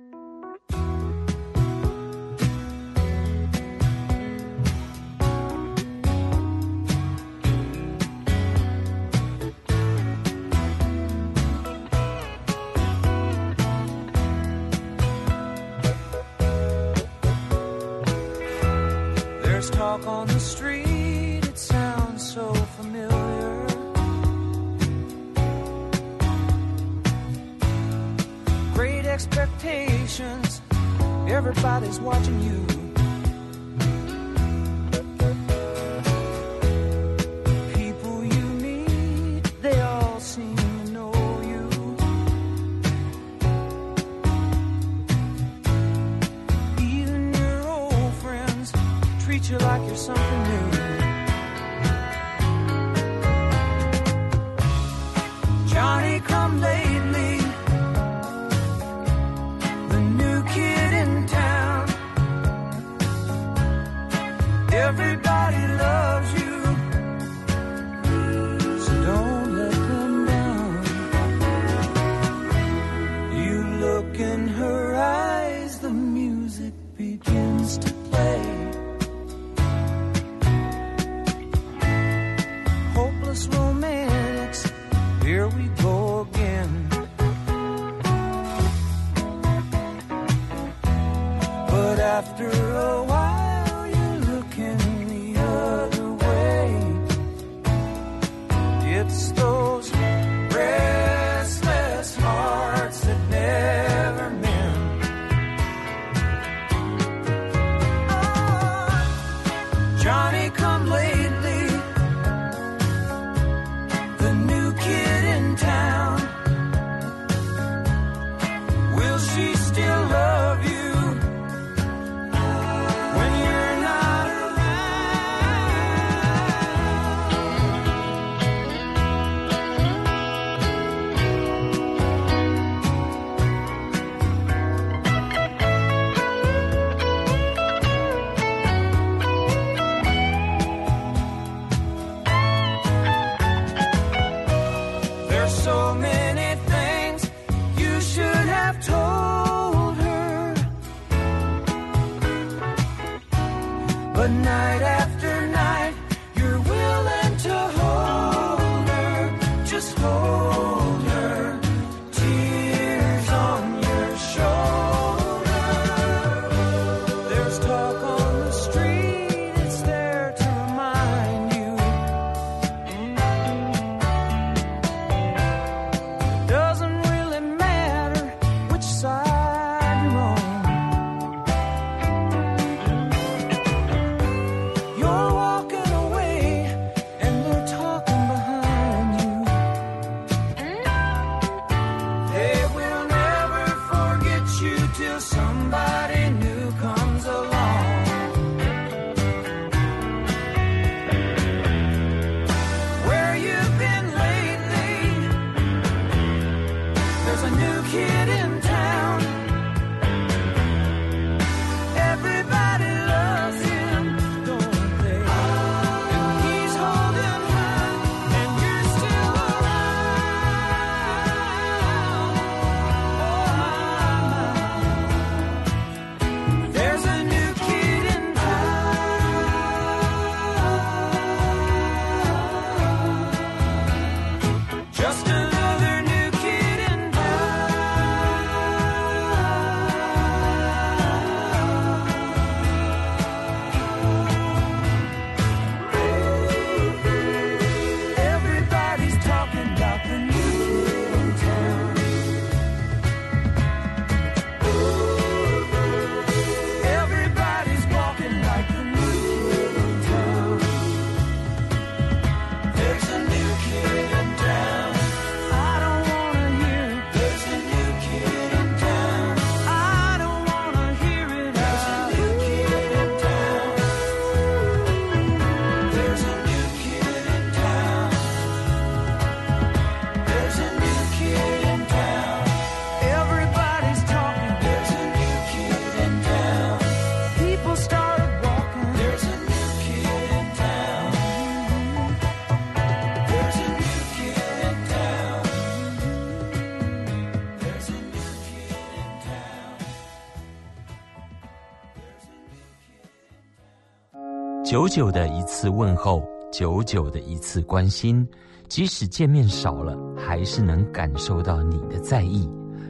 久久的一次问候，久久的一次关心，即使见面少了，还是能感受到你的在意，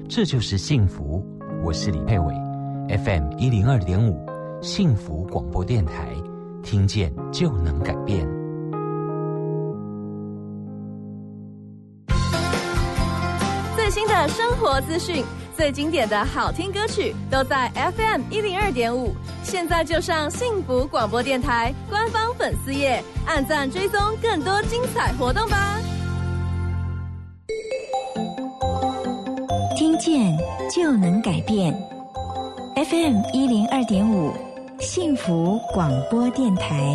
这就是幸福。我是李佩伟，FM 一零二点五，幸福广播电台，听见就能改变。最新的生活资讯，最经典的好听歌曲，都在 FM 一零二点五。现在就上幸福广播电台官方粉丝页，按赞追踪更多精彩活动吧。听见就能改变。FM 一零二点五，幸福广播电台。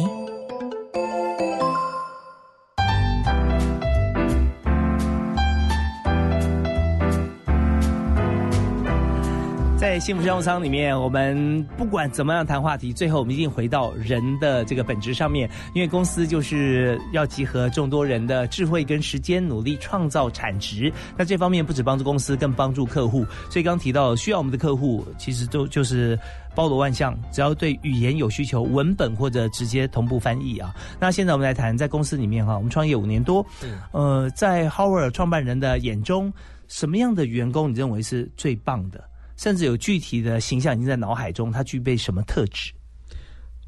在幸福商务舱里面，我们不管怎么样谈话题，最后我们一定回到人的这个本质上面。因为公司就是要集合众多人的智慧跟时间，努力创造产值。那这方面不止帮助公司，更帮助客户。所以刚提到需要我们的客户，其实都就是包罗万象，只要对语言有需求，文本或者直接同步翻译啊。那现在我们来谈，在公司里面哈，我们创业五年多，呃，在 Howard 创办人的眼中，什么样的员工你认为是最棒的？甚至有具体的形象已经在脑海中，他具备什么特质？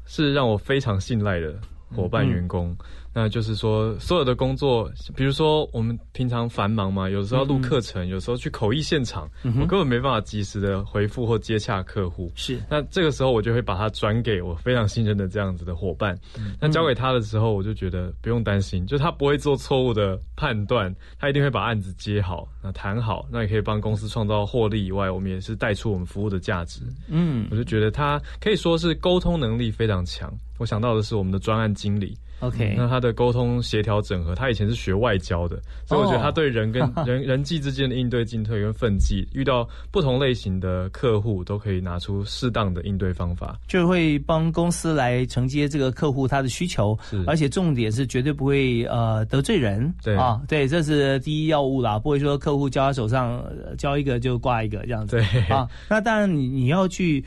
是让我非常信赖的伙伴员工。那就是说，所有的工作，比如说我们平常繁忙嘛，有时候要录课程，有时候去口译现场，嗯我根本没办法及时的回复或接洽客户。是，那这个时候我就会把它转给我非常信任的这样子的伙伴。那交给他的时候，我就觉得不用担心，就他不会做错误的判断，他一定会把案子接好，那谈好，那也可以帮公司创造获利以外，我们也是带出我们服务的价值。嗯我就觉得他可以说是沟通能力非常强。我想到的是我们的专案经理。，OK，那他的沟通协调整合，他以前是学外交的，所以我觉得他对人跟人 <laughs> 人际之间的应对进退跟奋际，遇到不同类型的客户，都可以拿出适当的应对方法。就会帮公司来承接这个客户他的需求，而且重点是绝对不会呃得罪人，对啊，对，这是第一要务啦，不会说客户交他手上呃交一个就挂一个这样子，对啊，那当然你你要去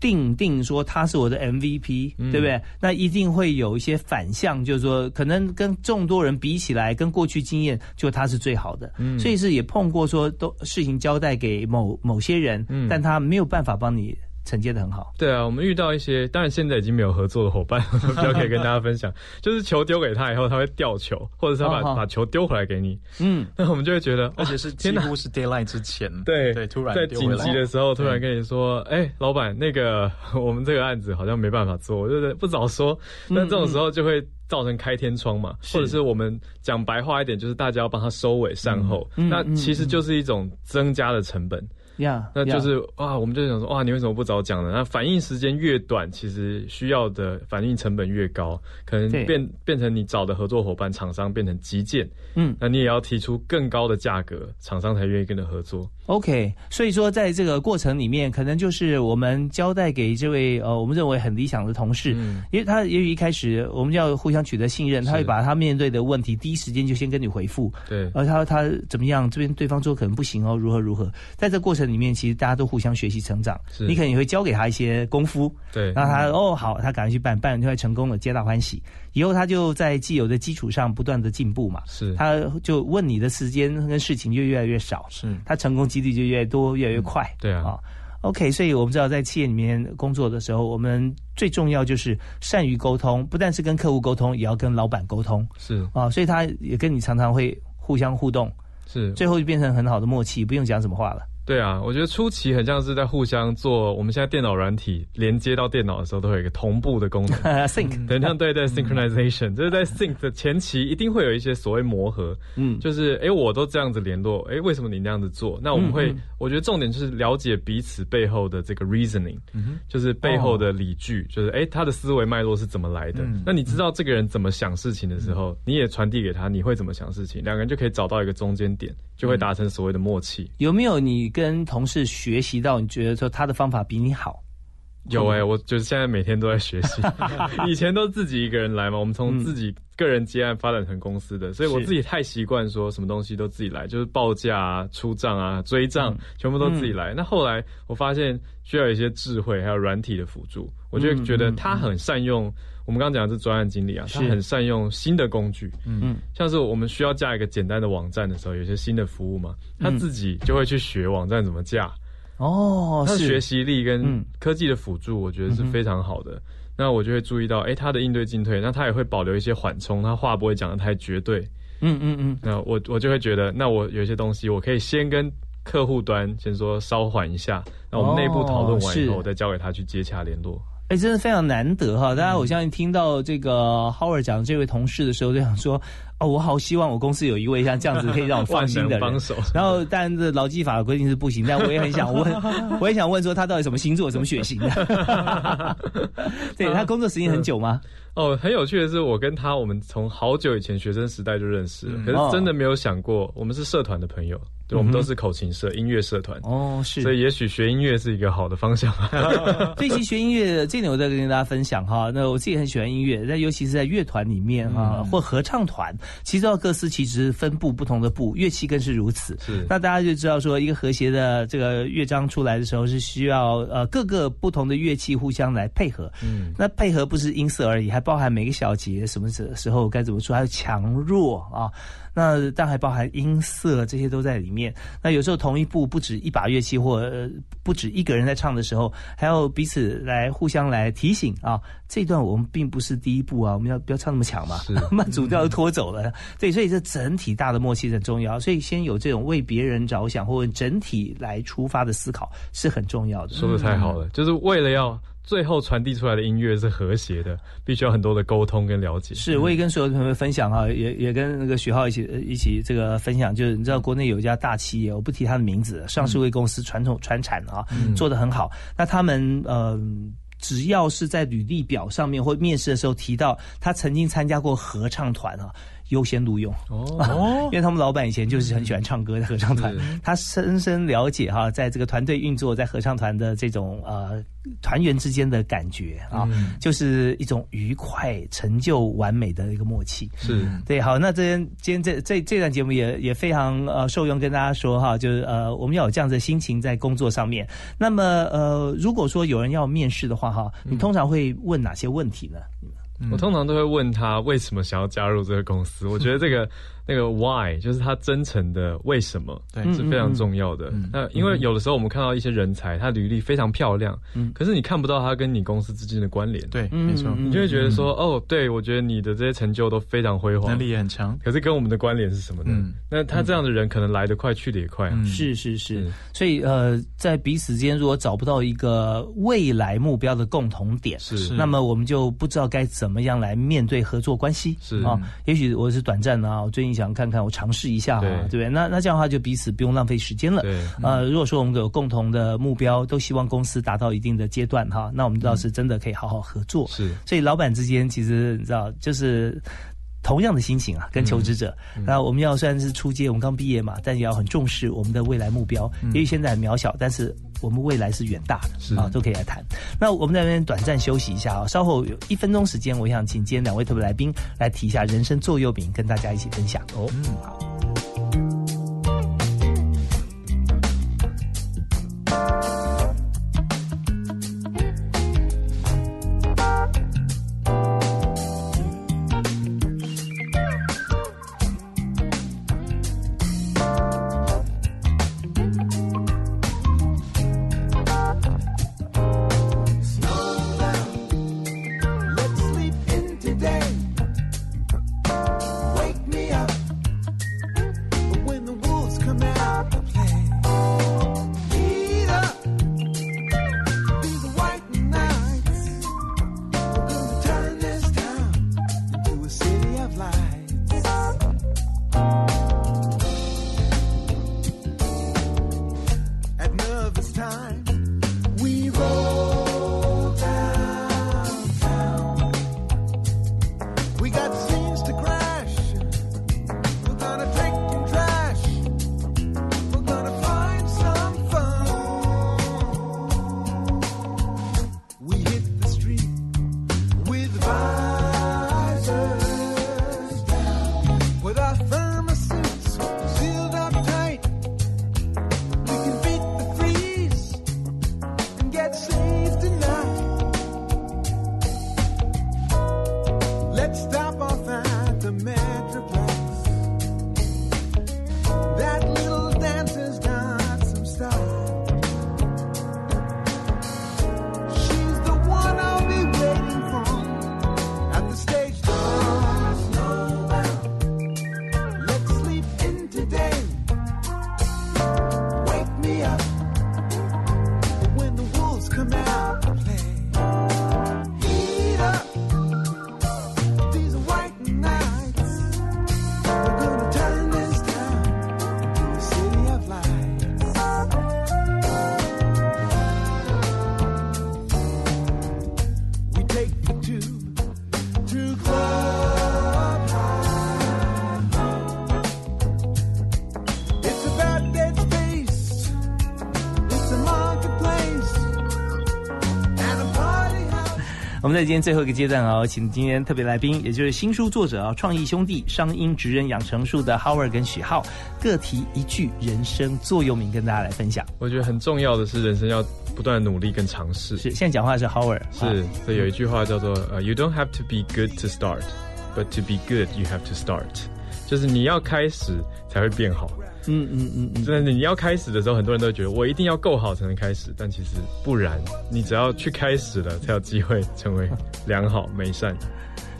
定定说他是我的 MVP，、嗯对不对？那一定会有一些反向，就是说可能跟众多人比起来，跟过去经验，就他是最好的。嗯所以是也碰过说都事情交代给某某些人，嗯但他没有办法帮你承接的很好。对啊，我们遇到一些，当然现在已经没有合作的伙伴，我比较可以跟大家分享，<laughs> 就是球丢给他以后，他会掉球，或者是他把、把球丢回来给你，嗯，那我们就会觉得，而且是几乎是 d a y l i g h t 之前，对对，突然在紧急的时候，突然跟你说：“哎、老板，那个我们这个案子好像没办法做，就是不早说。”嗯那这种时候就会造成开天窗嘛，是或者是我们讲白话一点，就是大家要帮他收尾善后，那其实就是一种增加的成本。呀，那就呀是啊，我们就想说哇，你为什么不早讲呢？那反应时间越短，其实需要的反应成本越高，可能变变成你找的合作伙伴厂商变成急件，嗯那你也要提出更高的价格，厂商才愿意跟你合作。OK，所以说在这个过程里面，可能就是我们交代给这位呃，我们认为很理想的同事，嗯。因为他也许一开始我们要互相取得信任，他会把他面对的问题第一时间就先跟你回复，对，而他他怎么样，这边对方说可能不行哦，如何如何，在这过程里面，其实大家都互相学习成长，是。你可能也会教给他一些功夫，对，然后他哦好，他赶快去办，办完就会成功了，皆大欢喜。以后他就在既有的基础上不断的进步嘛，是他就问你的时间跟事情就越来越少，是他成功几率就越多，越来越快。对啊啊。OK，所以我们知道在企业里面工作的时候，我们最重要就是善于沟通，不但是跟客户沟通，也要跟老板沟通是啊。所以他也跟你常常会互相互动，是，最后就变成很好的默契，不用讲什么话了。对啊，我觉得初期很像是在互相做，我们现在电脑软体连接到电脑的时候，都会有一个同步的功能。<laughs> Sync，对，像对对 synchronization，就是在 sync 的前期一定会有一些所谓磨合，嗯，就是哎，我都这样子联络，哎，为什么你那样子做？那我们会，嗯嗯。我觉得重点就是了解彼此背后的这个 reasoning，嗯就是背后的理据，就是哎，他的思维脉络是怎么来的？嗯那你知道这个人怎么想事情的时候，你也传递给他，你会怎么想事情，两个人就可以找到一个中间点，就会达成所谓的默契。有没有你跟同事学习到，你觉得说他的方法比你好？有哎、我就是现在每天都在学习。<laughs> 以前都自己一个人来嘛，我们从自己个人接案发展成公司的，所以我自己太习惯说什么东西都自己来，就是报价啊、出账啊、追账，全部都自己来。那后来我发现需要一些智慧，还有软体的辅助，我就觉得他很善用。我们刚刚讲的是专案经理啊，他很善用新的工具，嗯，像是我们需要架一个简单的网站的时候，有些新的服务嘛，他自己就会去学网站怎么架，哦，是。他的学习力跟嗯。科技的辅助，我觉得是非常好的。那我就会注意到，哎、他的应对进退，那他也会保留一些缓冲，他话不会讲的太绝对。嗯嗯嗯，那我我就会觉得，那我有一些东西，我可以先跟客户端先说稍缓一下，那我们内部讨论完以后，我再交给他去接洽联络。哎，真的非常难得哈！大家，我相信听到这个 Howard 讲这位同事的时候，就想说，哦，我好希望我公司有一位像这样子可以让我放心的人 <laughs> 帮手。然后，但是这劳基法的规定是不行，但我也很想问，<laughs> 我也想问说他到底什么星座、什么血型的？<laughs> 对他工作时间很久吗？哦，很有趣的是，我跟他，我们从好久以前学生时代就认识了，嗯可是真的没有想过，我们是社团的朋友，对，我们都是口琴社、音乐社团。哦，是，所以也许学音乐是一个好的方向。所以其实学音乐这点我再跟大家分享哈。那我自己很喜欢音乐，但尤其是在乐团里面啊，或合唱团，其实要各司其职，分布不同的部，乐器更是如此。是那大家就知道说，一个和谐的这个乐章出来的时候，是需要呃各个不同的乐器互相来配合。嗯，那配合不是音色而已，还包含每个小节什么时时候该怎么说，还有强弱啊。那但还包含音色，这些都在里面。那有时候同一部不止一把乐器，或、呃、不止一个人在唱的时候，还要彼此来互相来提醒啊。这段我们并不是第一步啊，我们要不要唱那么强嘛？<laughs> 慢主调都拖走了。对，所以这整体大的默契很重要。所以先有这种为别人着想或者整体来出发的思考是很重要的。说的太好了，就是为了要最后传递出来的音乐是和谐的，必须要很多的沟通跟了解。是，我也跟所有的朋友分享哈，也也跟那个徐浩一起呃一起这个分享，就是你知道国内有一家大企业，我不提他的名字，上市位公司传统传产啊，嗯做的很好。那他们呃。只要是在履历表上面或面试的时候提到他曾经参加过合唱团啊，优先录用。哦。<laughs> 因为他们老板以前就是很喜欢唱歌的合唱团，他深深了解哈，在这个团队运作，在合唱团的这种呃团员之间的感觉啊，嗯。就是一种愉快、成就完美的一个默契。是。对，好，那这边今天这这这段节目也也非常呃受用，跟大家说哈，就是呃我们要有这样子的心情在工作上面。那么呃，如果说有人要面试的话哈，你通常会问哪些问题呢？我通常都会问他为什么想要加入这个公司。我觉得这个那个 why 就是他真诚的为什么，对是非常重要的。那因为有的时候我们看到一些人才，他履历非常漂亮，可是你看不到他跟你公司之间的关联。对，没错，你就会觉得说，哦，对我觉得你的这些成就都非常辉煌，能力也很强。可是跟我们的关联是什么呢？嗯那他这样的人可能来得快，去得也快啊。嗯是是是，所以呃，在彼此之间如果找不到一个未来目标的共同点，是那么我们就不知道该怎么样来面对合作关系。是啊，也许我是短暂的啊，我最近想看看，我尝试一下啊，对对不对？那那这样的话就彼此不用浪费时间了。对，呃，如果说我们有共同的目标，都希望公司达到一定的阶段哈，那我们倒是真的可以好好合作。是所以老板之间其实你知道，就是同样的心情啊，跟求职者。嗯那我们要虽然是初阶，我们刚毕业嘛，但也要很重视我们的未来目标。也许现在很渺小，但是我们未来是远大的，啊，都可以来谈。那我们在那边短暂休息一下啊，稍后有一分钟时间，我想请今天两位特别来宾来提一下人生座右铭，跟大家一起分享。哦，嗯，好。们在今天最后一个阶段哦，请今天特别来宾，也就是新书作者啊，创意兄弟商英职人养成术的 Howard 跟许浩，各提一句人生座右铭跟大家来分享。我觉得很重要的是，人生要不断努力跟尝试。是，现在讲话是 Howard，是啊，所以有一句话叫做呃、y o u don't have to be good to start, but to be good you have to start。就是你要开始才会变好。嗯嗯嗯嗯，真的，你要开始的时候，很多人都觉得我一定要够好才能开始，但其实不然，你只要去开始了，才有机会成为良好美善。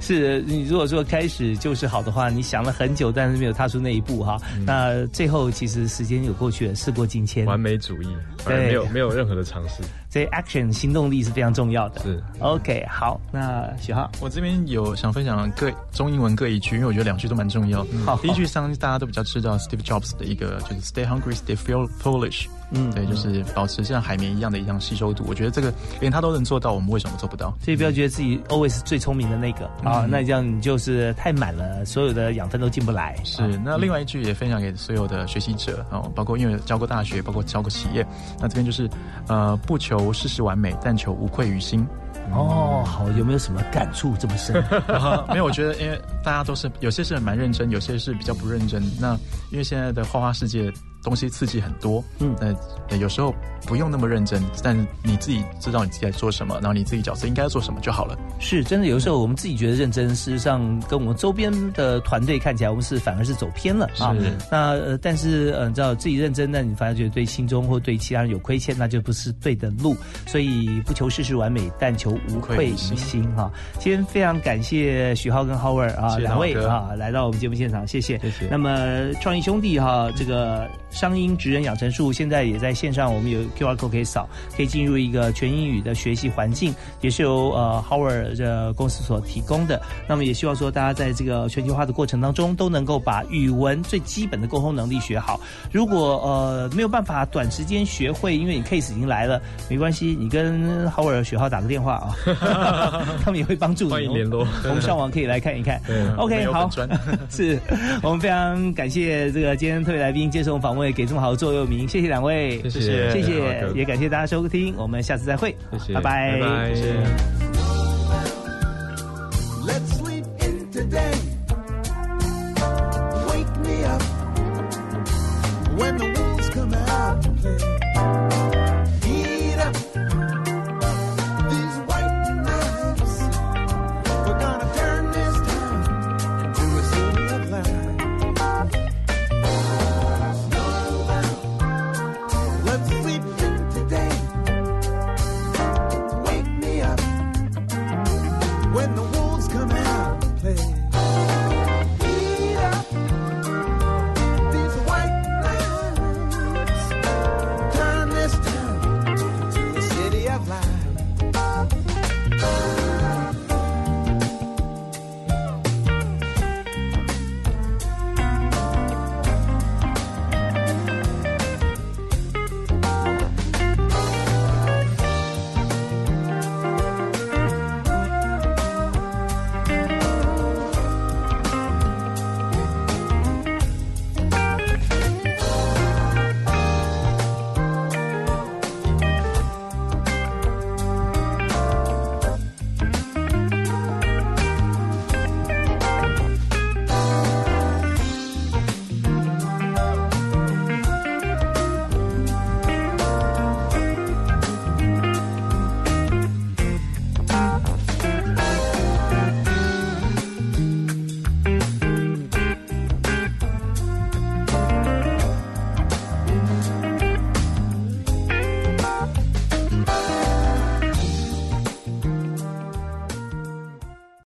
是你如果说开始就是好的话，你想了很久，但是没有踏出那一步哈，那最后其实时间有过去了，事过境迁，完美主义。反而没有没有任何的尝试。<laughs> 所以 action 行动力是非常重要的。是 OK，好，那许浩，我这边有想分享各中英文各一句，因为我觉得两句都蛮重要。好第一句相信大家都比较知道 Steve Jobs 的一个就是 Stay hungry, stay feel foolish。嗯对，就是保持像海绵一样的一样吸收度。我觉得这个连他都能做到，我们为什么做不到？所以不要觉得自己 always 是最聪明的那个啊，嗯那这样你就是太满了，所有的养分都进不来。是啊，那另外一句也分享给所有的学习者哦，包括因为教过大学，包括教过企业，那这边就是呃，不求事事完美，但求无愧于心。哦，好，有没有什么感触这么深？<laughs> 没有，我觉得因为大家都是有些是蛮认真，有些是比较不认真。那因为现在的花花世界东西刺激很多，嗯，那有时候不用那么认真，但你自己知道你自己在做什么，然后你自己角色应该做什么就好了。是真的，有时候我们自己觉得认真，事实上跟我们周边的团队看起来，我们是反而是走偏了啊是。那呃，但是呃，你知道自己认真，那你反而觉得对心中或对其他人有亏欠，那就不是对的路。所以不求事事完美，但求无愧于心哈。今天非常感谢许浩跟 Howard 啊谢谢两位啊来到我们节目现场，谢谢。谢谢那么创意兄弟哈，这个商英职人养成术现在也在线上，我们有 QR code 可以扫，可以进入一个全英语的学习环境，也是由呃 Howard 的公司所提供的。那么也希望说大家在这个全球化的过程当中，都能够把语文最基本的沟通能力学好。如果呃没有办法短时间学会，因为你 case 已经来了，没关系，你跟 Howard 学号打个电话啊，<laughs> 他们也会帮助你。欢迎联络我们上网可以来看一看。对 OK，好是我们非常感谢这个今天特别来宾接受访问，给这么好的座右铭，谢谢两位，谢谢。谢谢谢，也感谢大家收听，我们下次再会，谢谢，拜拜，拜拜。谢谢。